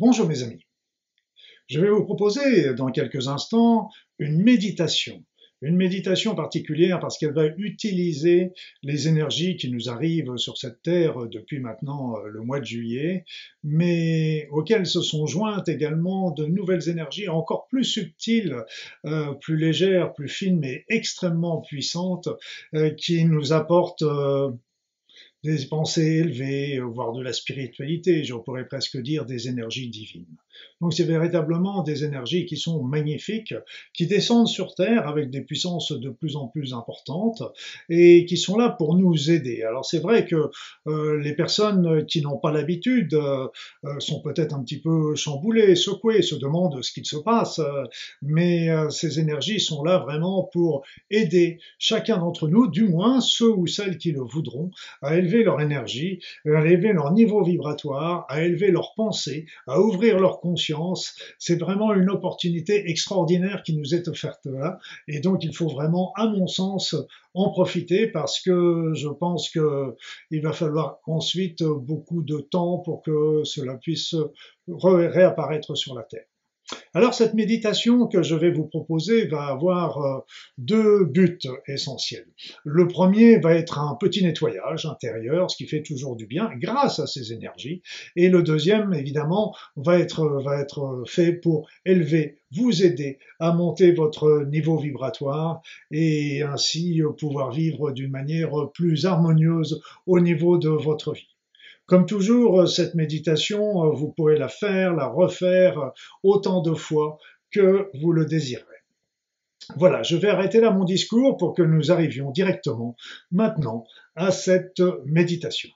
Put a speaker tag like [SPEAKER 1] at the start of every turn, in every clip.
[SPEAKER 1] Bonjour mes amis. Je vais vous proposer dans quelques instants une méditation. Une méditation particulière parce qu'elle va utiliser les énergies qui nous arrivent sur cette terre depuis maintenant euh, le mois de juillet, mais auxquelles se sont jointes également de nouvelles énergies encore plus subtiles, euh, plus légères, plus fines, mais extrêmement puissantes, euh, qui nous apportent des pensées élevées, voire de la spiritualité, je pourrais presque dire des énergies divines. Donc c'est véritablement des énergies qui sont magnifiques, qui descendent sur Terre avec des puissances de plus en plus importantes et qui sont là pour nous aider. Alors c'est vrai que euh, les personnes qui n'ont pas l'habitude euh, euh, sont peut-être un petit peu chamboulées, secouées, se demandent ce qu'il se passe, mais ces énergies sont là vraiment pour aider chacun d'entre nous, du moins ceux ou celles qui le voudront, à élever leur énergie, à élever leur niveau vibratoire, à élever leur pensée, à ouvrir leur conscience. C'est vraiment une opportunité extraordinaire qui nous est offerte là. Et donc, il faut vraiment, à mon sens, en profiter parce que je pense que il va falloir ensuite beaucoup de temps pour que cela puisse réapparaître sur la Terre. Alors cette méditation que je vais vous proposer va avoir euh, deux buts essentiels. Le premier va être un petit nettoyage intérieur, ce qui fait toujours du bien grâce à ces énergies. Et le deuxième, évidemment, va être, va être fait pour élever, vous aider à monter votre niveau vibratoire et ainsi pouvoir vivre d'une manière plus harmonieuse au niveau de votre vie. Comme toujours, euh, cette méditation, euh, vous pourrez la faire, la refaire euh, autant de fois que vous le désirez. Voilà, je vais arrêter là mon discours pour que nous arrivions directement maintenant à cette méditation.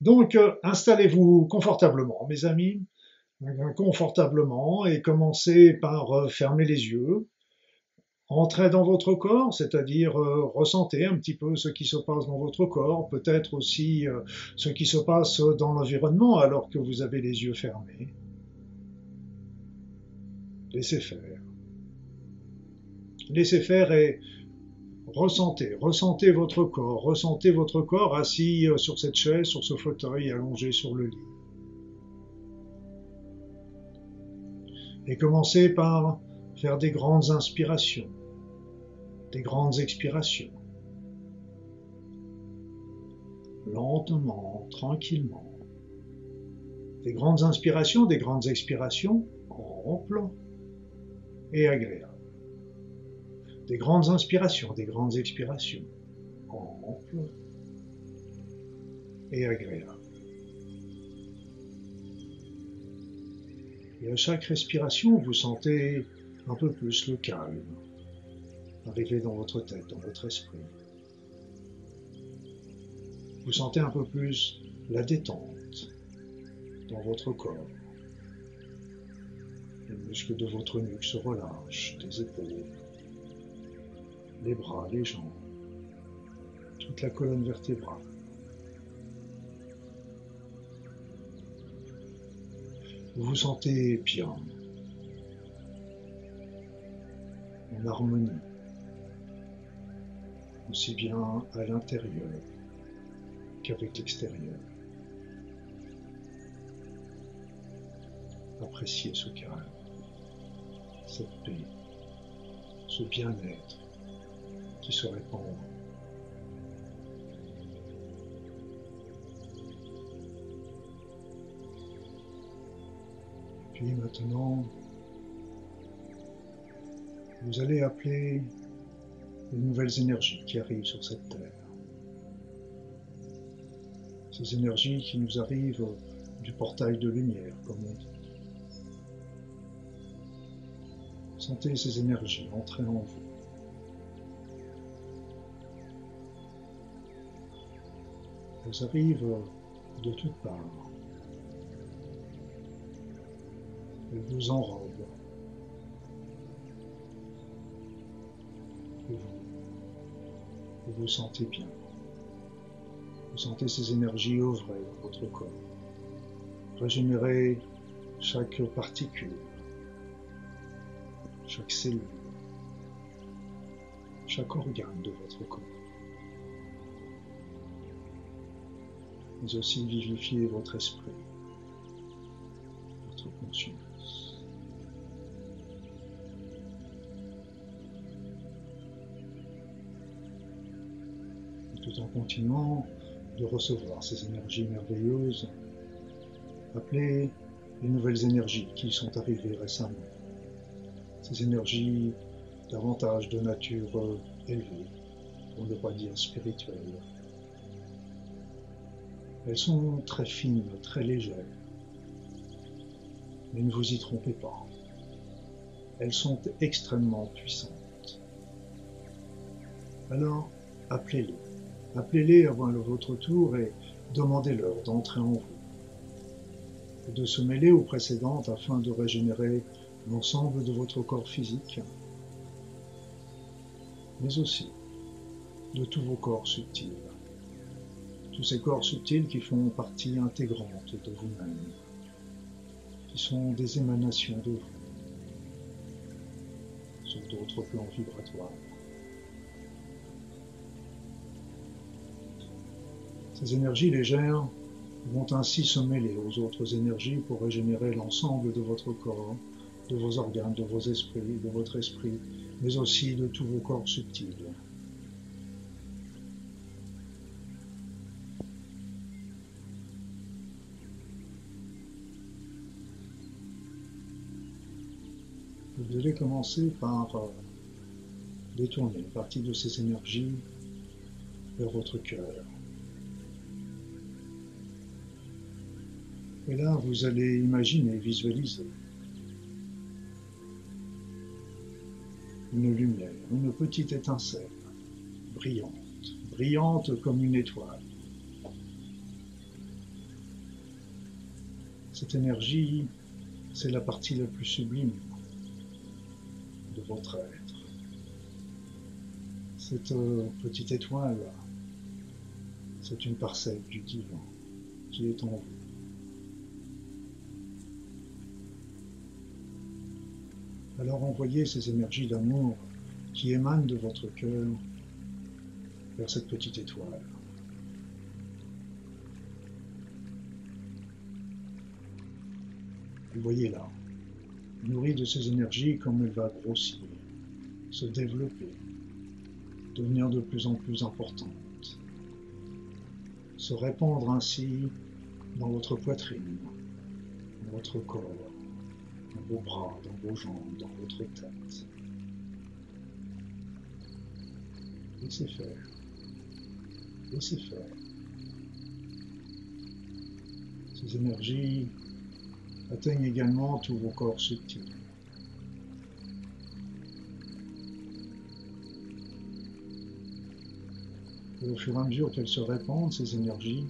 [SPEAKER 1] Donc, installez-vous confortablement, mes amis, confortablement, et commencez par fermer les yeux, Entrez dans votre corps, c'est-à-dire euh, ressentez un petit peu ce qui se passe dans votre corps, peut-être aussi euh, ce qui se passe dans l'environnement alors que vous avez les yeux fermés. Laissez faire. Laissez faire et ressentez, ressentez votre corps, ressentez votre corps assis euh, sur cette chaise, sur ce fauteuil, allongé sur le lit. Et commencez par faire des grandes inspirations des grandes expirations. Lentement, tranquillement. Des grandes inspirations, des grandes expirations amples et agréables. Des grandes inspirations, des grandes expirations amples et agréables. Et à chaque respiration, vous sentez un peu plus le calme, arriver dans votre tête, dans votre esprit. Vous sentez un peu plus la détente dans votre corps. Les muscles de votre nuque se relâchent, des épaules, les bras, les jambes, toute la colonne vertébrale. Vous vous sentez bien, en harmonie aussi bien à l'intérieur qu'avec l'extérieur. Appréciez ce calme, cette paix, ce bien-être qui se répand Puis maintenant, vous allez appeler les nouvelles énergies qui arrivent sur cette terre. Ces énergies qui nous arrivent du portail de lumière, comme on dit. Sentez ces énergies entrer en vous. Elles arrivent de toutes parts. Elles vous enrobent. Vous vous sentez bien. Vous sentez ces énergies œuvrer dans votre corps, régénérer chaque particule, chaque cellule, chaque organe de votre corps. Mais aussi vivifier votre esprit, votre conscience. En continuant de recevoir ces énergies merveilleuses, appelez les nouvelles énergies qui sont arrivées récemment. Ces énergies davantage de nature élevée, pour ne pas dire spirituelle. Elles sont très fines, très légères. Mais ne vous y trompez pas. Elles sont extrêmement puissantes. Alors, appelez-les. Appelez-les avant votre tour et demandez-leur d'entrer en vous et de se mêler aux précédentes afin de régénérer l'ensemble de votre corps physique, mais aussi de tous vos corps subtils, tous ces corps subtils qui font partie intégrante de vous-même, qui sont des émanations de vous sur d'autres plans vibratoires. Ces énergies légères vont ainsi se mêler aux autres énergies pour régénérer l'ensemble de votre corps, de vos organes, de vos esprits, de votre esprit, mais aussi de tous vos corps subtils. Vous allez commencer par euh, détourner une partie de ces énergies vers votre cœur. Et là, vous allez imaginer, visualiser une lumière, une petite étincelle, brillante, brillante comme une étoile. Cette énergie, c'est la partie la plus sublime de votre être. Cette euh, petite étoile, c'est une parcelle du divin qui est en vous. Alors envoyez ces énergies d'amour qui émanent de votre cœur vers cette petite étoile. Et voyez-la, nourrie de ces énergies comme elle va grossir, se développer, devenir de plus en plus importante, se répandre ainsi dans votre poitrine, dans votre corps, dans vos bras, dans vos jambes, dans votre tête. Laissez faire. Laissez faire. Ces énergies atteignent également tous vos corps subtils. Et au fur et à mesure qu'elles se répandent, ces énergies,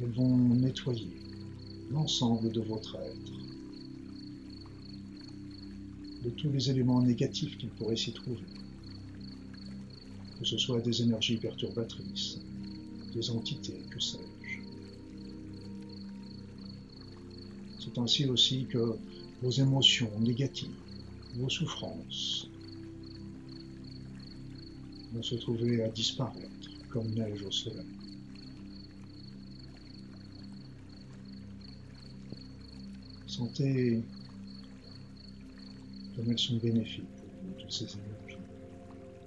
[SPEAKER 1] elles vont nettoyer l'ensemble de votre être de tous les éléments négatifs qu'il pourrait s'y trouver, que ce soit des énergies perturbatrices, des entités, que sais-je. C'est ainsi aussi que vos émotions négatives, vos souffrances, vont se trouver à disparaître comme neige au soleil. Sentez comme elles sont bénéfiques toutes ces énergies.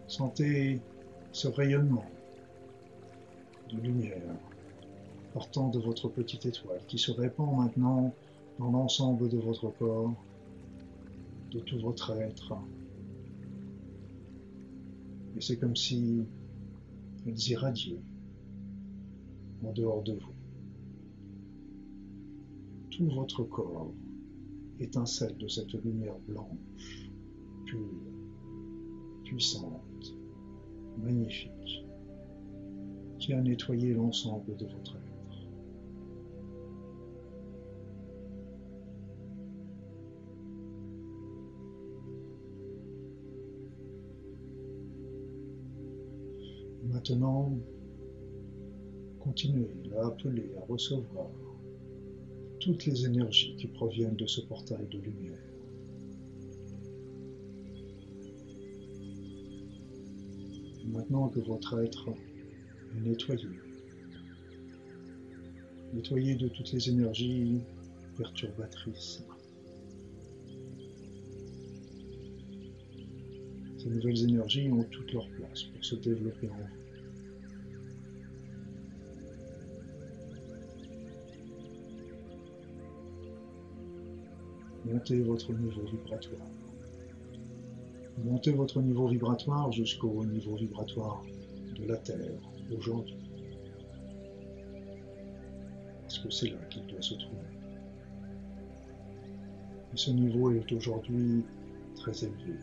[SPEAKER 1] Sentez ce rayonnement de lumière partant de votre petite étoile qui se répand maintenant dans l'ensemble de votre corps, de tout votre être. Et c'est comme si elles irradiaient en dehors de vous. Tout votre corps étincelle de cette lumière blanche, pure, puissante, magnifique, qui a nettoyé l'ensemble de votre être. Maintenant, continuez à appeler, à recevoir toutes les énergies qui proviennent de ce portail de lumière. Maintenant que votre être est nettoyé, nettoyé de toutes les énergies perturbatrices. Ces nouvelles énergies ont toute leur place pour se développer en vous. Montez votre niveau vibratoire. Montez votre niveau vibratoire jusqu'au niveau vibratoire de la Terre aujourd'hui. Parce que c'est là qu'il doit se trouver. Et ce niveau est aujourd'hui très élevé.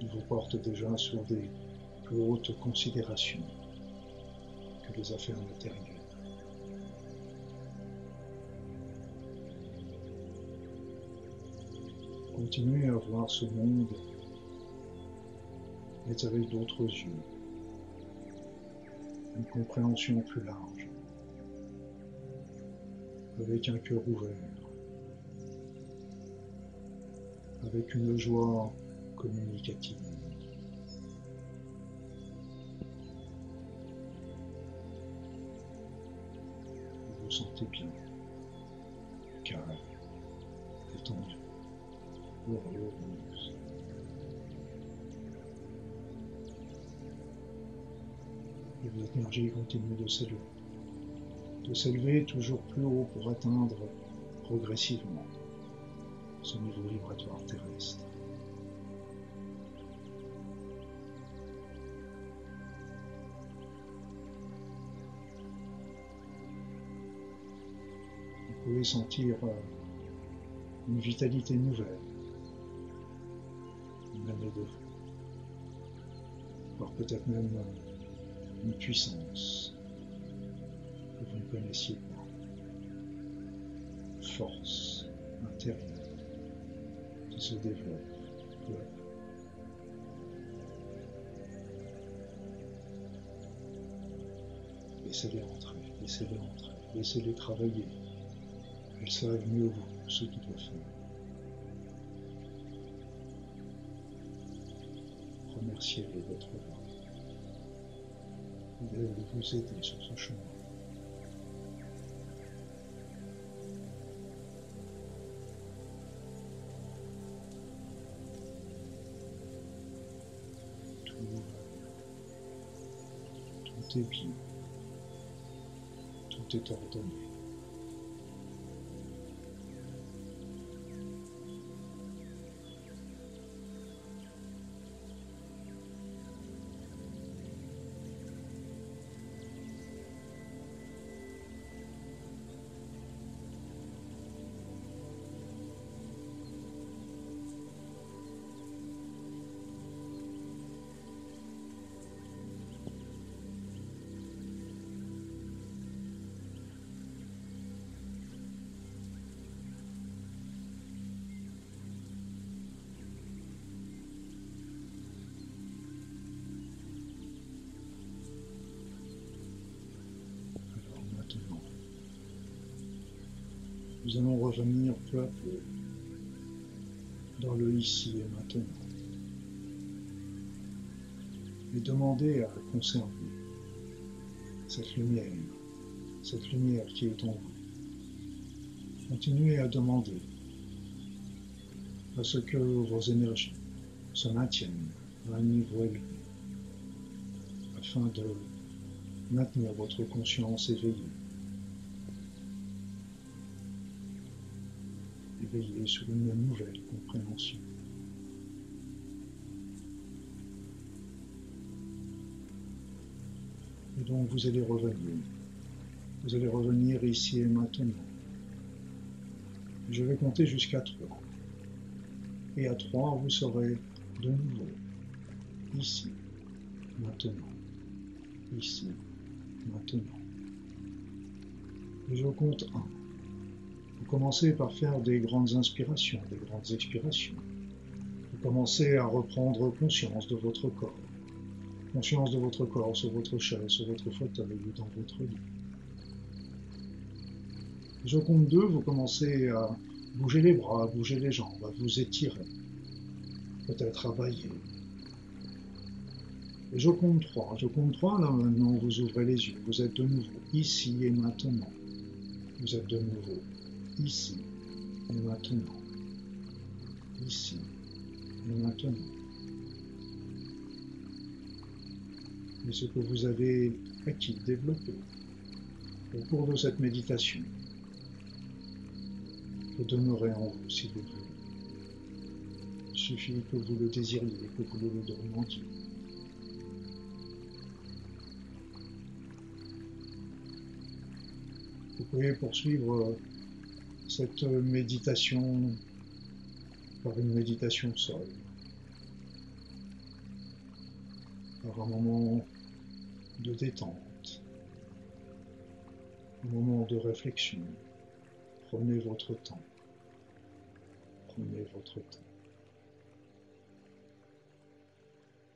[SPEAKER 1] Il vous porte déjà sur des plus hautes considérations que les affaires matérielles. Continuez à voir ce monde, mais avec d'autres yeux, une compréhension plus large, avec un cœur ouvert, avec une joie communicative. Vous vous sentez bien, Et vos énergies continuent de s'élever, de s'élever toujours plus haut pour atteindre progressivement ce niveau vibratoire terrestre. Vous pouvez sentir euh, une vitalité nouvelle de vous, voire peut-être même une puissance que vous ne connaissiez pas, force intérieure qui se développe. Laissez-les entrer, laissez-les entrer, laissez-les travailler. Elles savent mieux vous ce qu'ils doivent faire. Remerciez-les d'être là. Ils veulent vous aider sur ce chemin. Tout est bien. Tout est ordonné. Nous allons revenir peu à peu dans le ici et maintenant et demander à conserver cette lumière, cette lumière qui est en vous. Continuez à demander à ce que vos énergies se maintiennent à un niveau élevé afin de maintenir votre conscience éveillée sur une nouvelle compréhension. Et donc vous allez revenir. Vous allez revenir ici et maintenant. Je vais compter jusqu'à 3. Et à 3, vous serez de nouveau ici, maintenant. Ici, maintenant. Je compte 1. Vous commencez par faire des grandes inspirations, des grandes expirations. Vous commencez à reprendre conscience de votre corps, conscience de votre corps sur votre chaise, sur votre fauteuil ou dans votre lit. Je compte deux, vous commencez à bouger les bras, à bouger les jambes, à vous étirer, peut-être à bailler. Je compte trois. Je compte trois, là maintenant vous ouvrez les yeux. Vous êtes de nouveau ici et maintenant. Vous êtes de nouveau ici et maintenant. Ici et maintenant. Et ce que vous avez acquis, développé au cours de cette méditation, peut demeurer en vous si vous voulez. Il suffit que vous le désiriez, que vous le demandiez. Pouvez poursuivre cette méditation par une méditation seule, par un moment de détente, un moment de réflexion. Prenez votre temps. Prenez votre temps.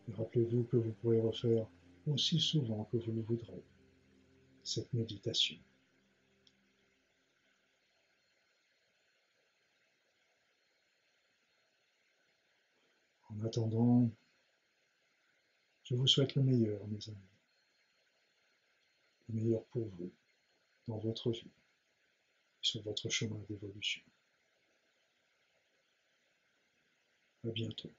[SPEAKER 1] Et rappelez-vous que vous pourrez refaire aussi souvent que vous le voudrez cette méditation. En attendant, je vous souhaite le meilleur, mes amis. Le meilleur pour vous, dans votre vie, sur votre chemin d'évolution. À bientôt.